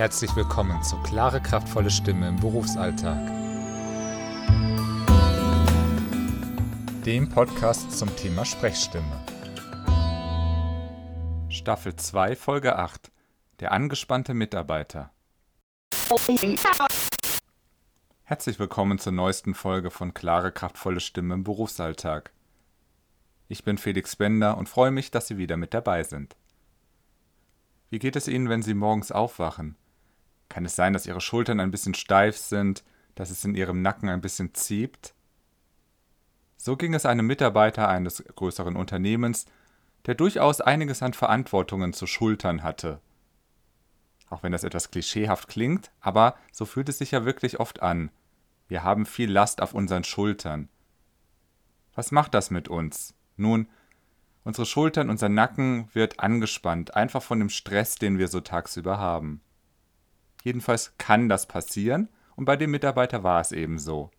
Herzlich willkommen zu Klare, kraftvolle Stimme im Berufsalltag. Dem Podcast zum Thema Sprechstimme. Staffel 2, Folge 8. Der angespannte Mitarbeiter. Herzlich willkommen zur neuesten Folge von Klare, kraftvolle Stimme im Berufsalltag. Ich bin Felix Bender und freue mich, dass Sie wieder mit dabei sind. Wie geht es Ihnen, wenn Sie morgens aufwachen? Kann es sein, dass Ihre Schultern ein bisschen steif sind, dass es in Ihrem Nacken ein bisschen zieht? So ging es einem Mitarbeiter eines größeren Unternehmens, der durchaus einiges an Verantwortungen zu schultern hatte. Auch wenn das etwas klischeehaft klingt, aber so fühlt es sich ja wirklich oft an. Wir haben viel Last auf unseren Schultern. Was macht das mit uns? Nun, unsere Schultern, unser Nacken wird angespannt, einfach von dem Stress, den wir so tagsüber haben. Jedenfalls kann das passieren und bei dem Mitarbeiter war es eben so.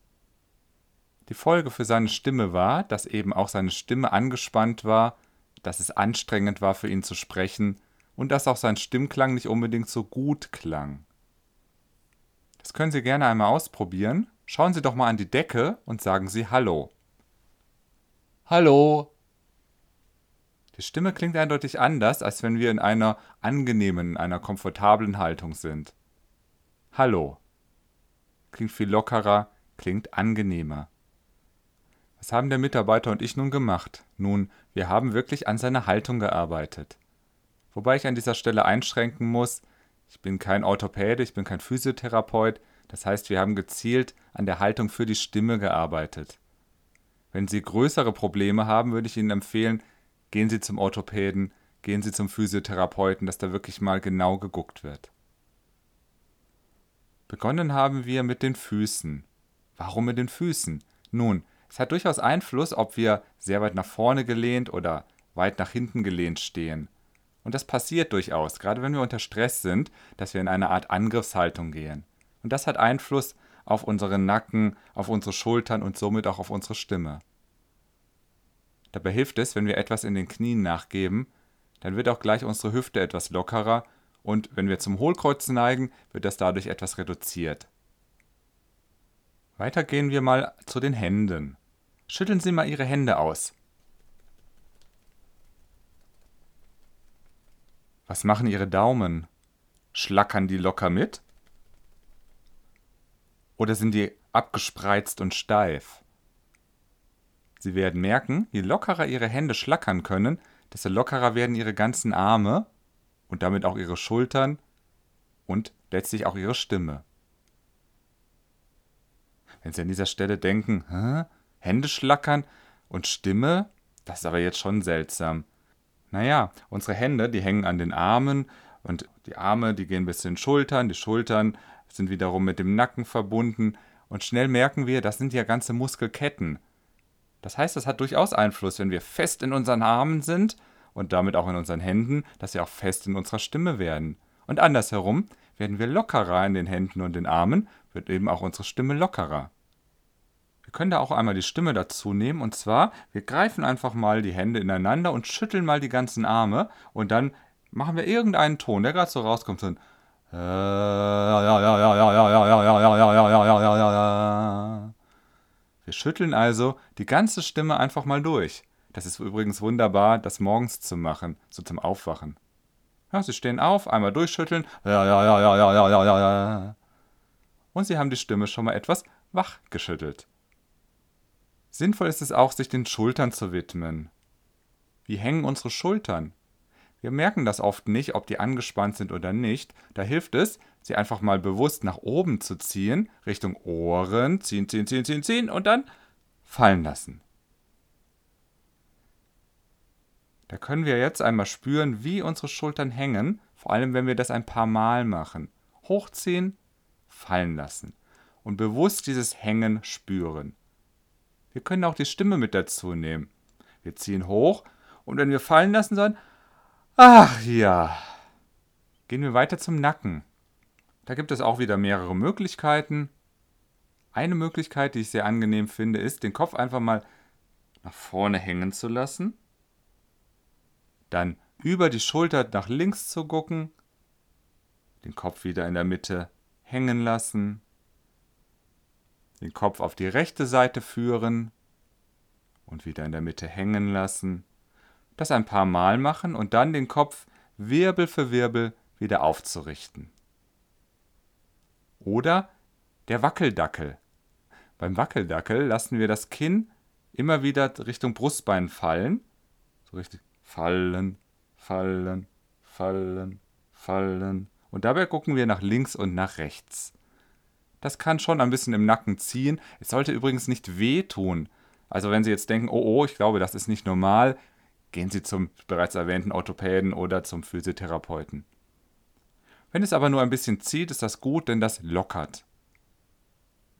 Die Folge für seine Stimme war, dass eben auch seine Stimme angespannt war, dass es anstrengend war für ihn zu sprechen und dass auch sein Stimmklang nicht unbedingt so gut klang. Das können Sie gerne einmal ausprobieren. Schauen Sie doch mal an die Decke und sagen Sie Hallo. Hallo. Die Stimme klingt eindeutig anders, als wenn wir in einer angenehmen, in einer komfortablen Haltung sind. Hallo. Klingt viel lockerer, klingt angenehmer. Was haben der Mitarbeiter und ich nun gemacht? Nun, wir haben wirklich an seiner Haltung gearbeitet. Wobei ich an dieser Stelle einschränken muss, ich bin kein Orthopäde, ich bin kein Physiotherapeut, das heißt, wir haben gezielt an der Haltung für die Stimme gearbeitet. Wenn Sie größere Probleme haben, würde ich Ihnen empfehlen, gehen Sie zum Orthopäden, gehen Sie zum Physiotherapeuten, dass da wirklich mal genau geguckt wird. Begonnen haben wir mit den Füßen. Warum mit den Füßen? Nun, es hat durchaus Einfluss, ob wir sehr weit nach vorne gelehnt oder weit nach hinten gelehnt stehen. Und das passiert durchaus, gerade wenn wir unter Stress sind, dass wir in eine Art Angriffshaltung gehen. Und das hat Einfluss auf unseren Nacken, auf unsere Schultern und somit auch auf unsere Stimme. Dabei hilft es, wenn wir etwas in den Knien nachgeben, dann wird auch gleich unsere Hüfte etwas lockerer und wenn wir zum Hohlkreuz neigen, wird das dadurch etwas reduziert. Weiter gehen wir mal zu den Händen. Schütteln Sie mal Ihre Hände aus. Was machen Ihre Daumen? Schlackern die locker mit? Oder sind die abgespreizt und steif? Sie werden merken, je lockerer Ihre Hände schlackern können, desto lockerer werden Ihre ganzen Arme und damit auch Ihre Schultern und letztlich auch Ihre Stimme. Wenn Sie an dieser Stelle denken, Hä? Hände schlackern und Stimme, das ist aber jetzt schon seltsam. Naja, unsere Hände, die hängen an den Armen und die Arme, die gehen bis zu den Schultern, die Schultern sind wiederum mit dem Nacken verbunden und schnell merken wir, das sind ja ganze Muskelketten. Das heißt, das hat durchaus Einfluss, wenn wir fest in unseren Armen sind und damit auch in unseren Händen, dass wir auch fest in unserer Stimme werden. Und andersherum, werden wir lockerer in den Händen und den Armen, wird eben auch unsere Stimme lockerer. Wir können da auch einmal die Stimme dazu nehmen und zwar, wir greifen einfach mal die Hände ineinander und schütteln mal die ganzen Arme und dann machen wir irgendeinen Ton, der gerade so rauskommt, so ein wir schütteln also die ganze Stimme einfach mal durch. Das ist übrigens wunderbar, das morgens zu machen, so zum Aufwachen. Ja, sie stehen auf, einmal durchschütteln. Ja, ja, ja, ja, ja, ja, ja, ja. Und sie haben die Stimme schon mal etwas wach geschüttelt. Sinnvoll ist es auch, sich den Schultern zu widmen. Wie hängen unsere Schultern? Wir merken das oft nicht, ob die angespannt sind oder nicht. Da hilft es, sie einfach mal bewusst nach oben zu ziehen, Richtung Ohren, ziehen, ziehen, ziehen, ziehen, ziehen und dann fallen lassen. Da können wir jetzt einmal spüren, wie unsere Schultern hängen, vor allem wenn wir das ein paar Mal machen. Hochziehen, fallen lassen und bewusst dieses Hängen spüren. Wir können auch die Stimme mit dazu nehmen. Wir ziehen hoch und wenn wir fallen lassen sollen, ach ja. Gehen wir weiter zum Nacken. Da gibt es auch wieder mehrere Möglichkeiten. Eine Möglichkeit, die ich sehr angenehm finde, ist, den Kopf einfach mal nach vorne hängen zu lassen. Dann über die Schulter nach links zu gucken. Den Kopf wieder in der Mitte hängen lassen. Den Kopf auf die rechte Seite führen und wieder in der Mitte hängen lassen. Das ein paar Mal machen und dann den Kopf Wirbel für Wirbel wieder aufzurichten. Oder der Wackeldackel. Beim Wackeldackel lassen wir das Kinn immer wieder Richtung Brustbein fallen. So richtig fallen, fallen, fallen, fallen. Und dabei gucken wir nach links und nach rechts. Das kann schon ein bisschen im Nacken ziehen. Es sollte übrigens nicht wehtun. Also wenn Sie jetzt denken, oh oh, ich glaube, das ist nicht normal, gehen Sie zum bereits erwähnten Orthopäden oder zum Physiotherapeuten. Wenn es aber nur ein bisschen zieht, ist das gut, denn das lockert.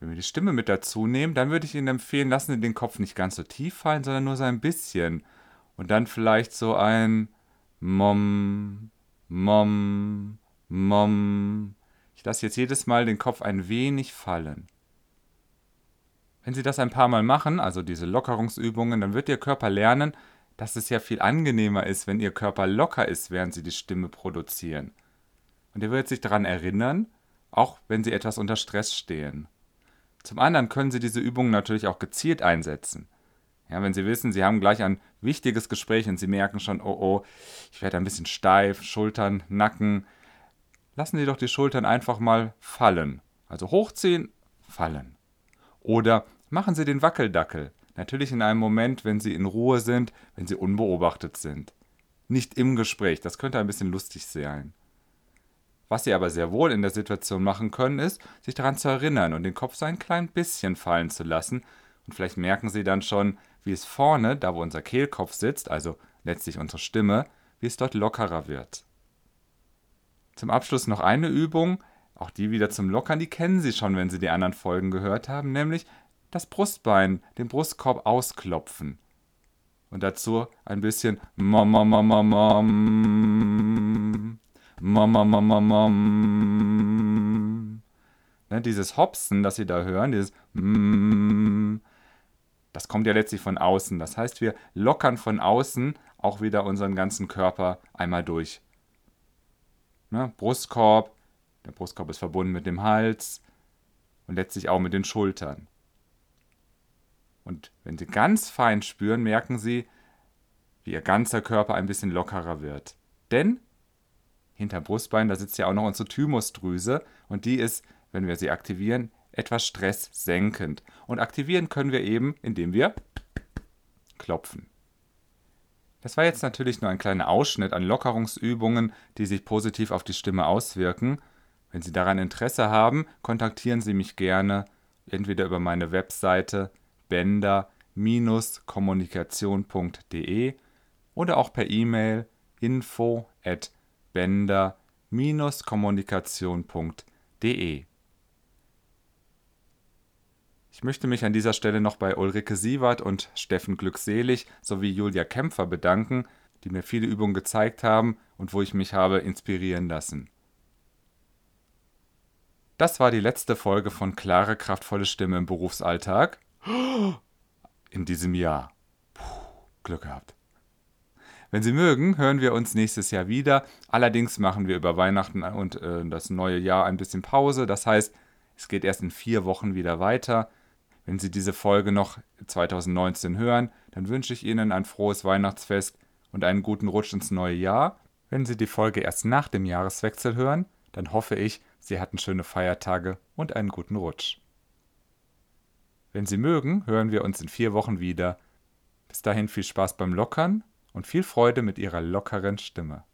Wenn wir die Stimme mit dazu nehmen, dann würde ich Ihnen empfehlen, lassen Sie den Kopf nicht ganz so tief fallen, sondern nur so ein bisschen. Und dann vielleicht so ein Mom, Mom, Mom. Ich lasse jetzt jedes Mal den Kopf ein wenig fallen. Wenn Sie das ein paar Mal machen, also diese Lockerungsübungen, dann wird Ihr Körper lernen, dass es ja viel angenehmer ist, wenn Ihr Körper locker ist, während Sie die Stimme produzieren. Und er wird sich daran erinnern, auch wenn Sie etwas unter Stress stehen. Zum anderen können Sie diese Übungen natürlich auch gezielt einsetzen. Ja, wenn Sie wissen, Sie haben gleich ein wichtiges Gespräch und Sie merken schon, oh oh, ich werde ein bisschen steif, Schultern, Nacken, lassen Sie doch die Schultern einfach mal fallen. Also hochziehen, fallen. Oder machen Sie den Wackeldackel. Natürlich in einem Moment, wenn Sie in Ruhe sind, wenn Sie unbeobachtet sind. Nicht im Gespräch, das könnte ein bisschen lustig sein. Was Sie aber sehr wohl in der Situation machen können, ist, sich daran zu erinnern und den Kopf so ein klein bisschen fallen zu lassen. Und vielleicht merken Sie dann schon, wie es vorne, da wo unser Kehlkopf sitzt, also letztlich unsere Stimme, wie es dort lockerer wird. Zum Abschluss noch eine Übung, auch die wieder zum Lockern, die kennen Sie schon, wenn Sie die anderen Folgen gehört haben, nämlich das Brustbein, den Brustkorb ausklopfen. Und dazu ein bisschen Mom, Mom. Ne, dieses Hopsen, das Sie da hören, dieses mm, das kommt ja letztlich von außen. Das heißt, wir lockern von außen auch wieder unseren ganzen Körper einmal durch. Ne, Brustkorb, der Brustkorb ist verbunden mit dem Hals und letztlich auch mit den Schultern. Und wenn Sie ganz fein spüren, merken Sie, wie Ihr ganzer Körper ein bisschen lockerer wird. Denn hinter Brustbein, da sitzt ja auch noch unsere Thymusdrüse und die ist, wenn wir sie aktivieren, etwas stresssenkend. Und aktivieren können wir eben, indem wir klopfen. Das war jetzt natürlich nur ein kleiner Ausschnitt an Lockerungsübungen, die sich positiv auf die Stimme auswirken. Wenn Sie daran Interesse haben, kontaktieren Sie mich gerne entweder über meine Webseite bender-kommunikation.de oder auch per E-Mail info at bender-kommunikation.de. Ich möchte mich an dieser Stelle noch bei Ulrike Sievert und Steffen Glückselig sowie Julia Kämpfer bedanken, die mir viele Übungen gezeigt haben und wo ich mich habe inspirieren lassen. Das war die letzte Folge von Klare, kraftvolle Stimme im Berufsalltag. In diesem Jahr. Puh, Glück gehabt. Wenn Sie mögen, hören wir uns nächstes Jahr wieder. Allerdings machen wir über Weihnachten und äh, das neue Jahr ein bisschen Pause. Das heißt, es geht erst in vier Wochen wieder weiter. Wenn Sie diese Folge noch 2019 hören, dann wünsche ich Ihnen ein frohes Weihnachtsfest und einen guten Rutsch ins neue Jahr. Wenn Sie die Folge erst nach dem Jahreswechsel hören, dann hoffe ich, Sie hatten schöne Feiertage und einen guten Rutsch. Wenn Sie mögen, hören wir uns in vier Wochen wieder. Bis dahin viel Spaß beim Lockern und viel Freude mit Ihrer lockeren Stimme.